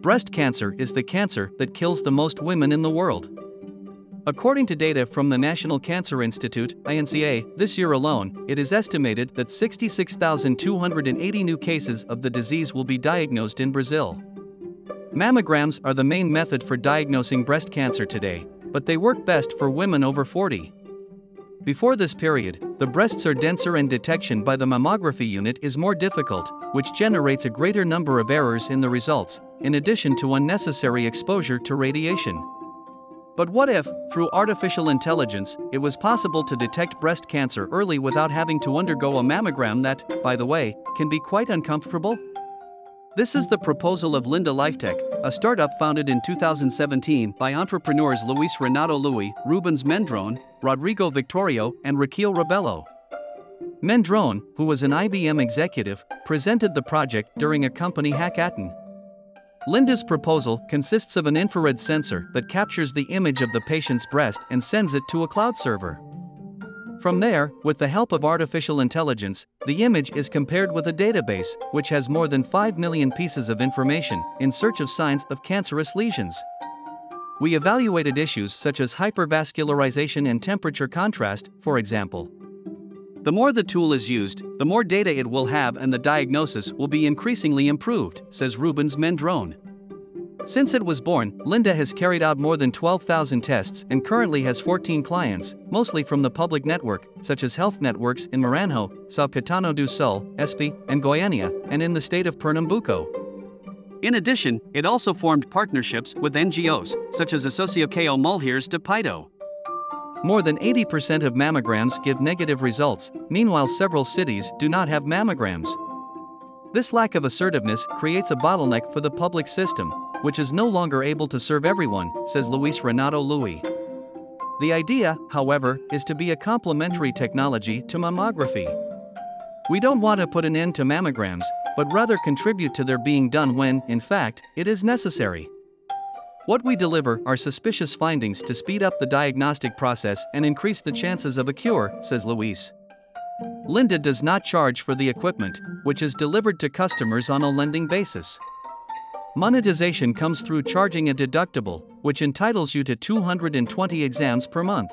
breast cancer is the cancer that kills the most women in the world. According to data from the National Cancer Institute, INCA, this year alone, it is estimated that 66,280 new cases of the disease will be diagnosed in Brazil. Mammograms are the main method for diagnosing breast cancer today, but they work best for women over 40. Before this period, the breasts are denser and detection by the mammography unit is more difficult, which generates a greater number of errors in the results, in addition to unnecessary exposure to radiation. But what if, through artificial intelligence, it was possible to detect breast cancer early without having to undergo a mammogram that, by the way, can be quite uncomfortable? This is the proposal of Linda LifeTech, a startup founded in 2017 by entrepreneurs Luis Renato Lui, Rubens Mendron, Rodrigo Victorio, and Raquel Rebello. Mendron, who was an IBM executive, presented the project during a company hackathon. Linda's proposal consists of an infrared sensor that captures the image of the patient's breast and sends it to a cloud server. From there, with the help of artificial intelligence, the image is compared with a database, which has more than 5 million pieces of information, in search of signs of cancerous lesions. We evaluated issues such as hypervascularization and temperature contrast, for example. The more the tool is used, the more data it will have and the diagnosis will be increasingly improved, says Rubens Mendrone. Since it was born, Linda has carried out more than 12,000 tests and currently has 14 clients, mostly from the public network, such as health networks in Maranhão, São Caetano do Sul, Espí, and Goiânia, and in the state of Pernambuco. In addition, it also formed partnerships with NGOs, such as Associação Mulheres de Peito. More than 80% of mammograms give negative results, meanwhile, several cities do not have mammograms. This lack of assertiveness creates a bottleneck for the public system, which is no longer able to serve everyone, says Luis Renato Lui. The idea, however, is to be a complementary technology to mammography. We don't want to put an end to mammograms, but rather contribute to their being done when, in fact, it is necessary. What we deliver are suspicious findings to speed up the diagnostic process and increase the chances of a cure, says Luis. Linda does not charge for the equipment, which is delivered to customers on a lending basis. Monetization comes through charging a deductible, which entitles you to 220 exams per month.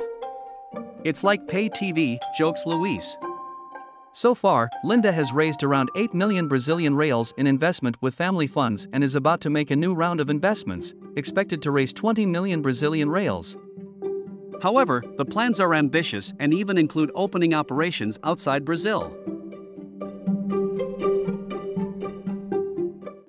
It's like pay TV, jokes Luis. So far, Linda has raised around 8 million Brazilian reals in investment with family funds and is about to make a new round of investments, expected to raise 20 million Brazilian reals. However, the plans are ambitious and even include opening operations outside Brazil.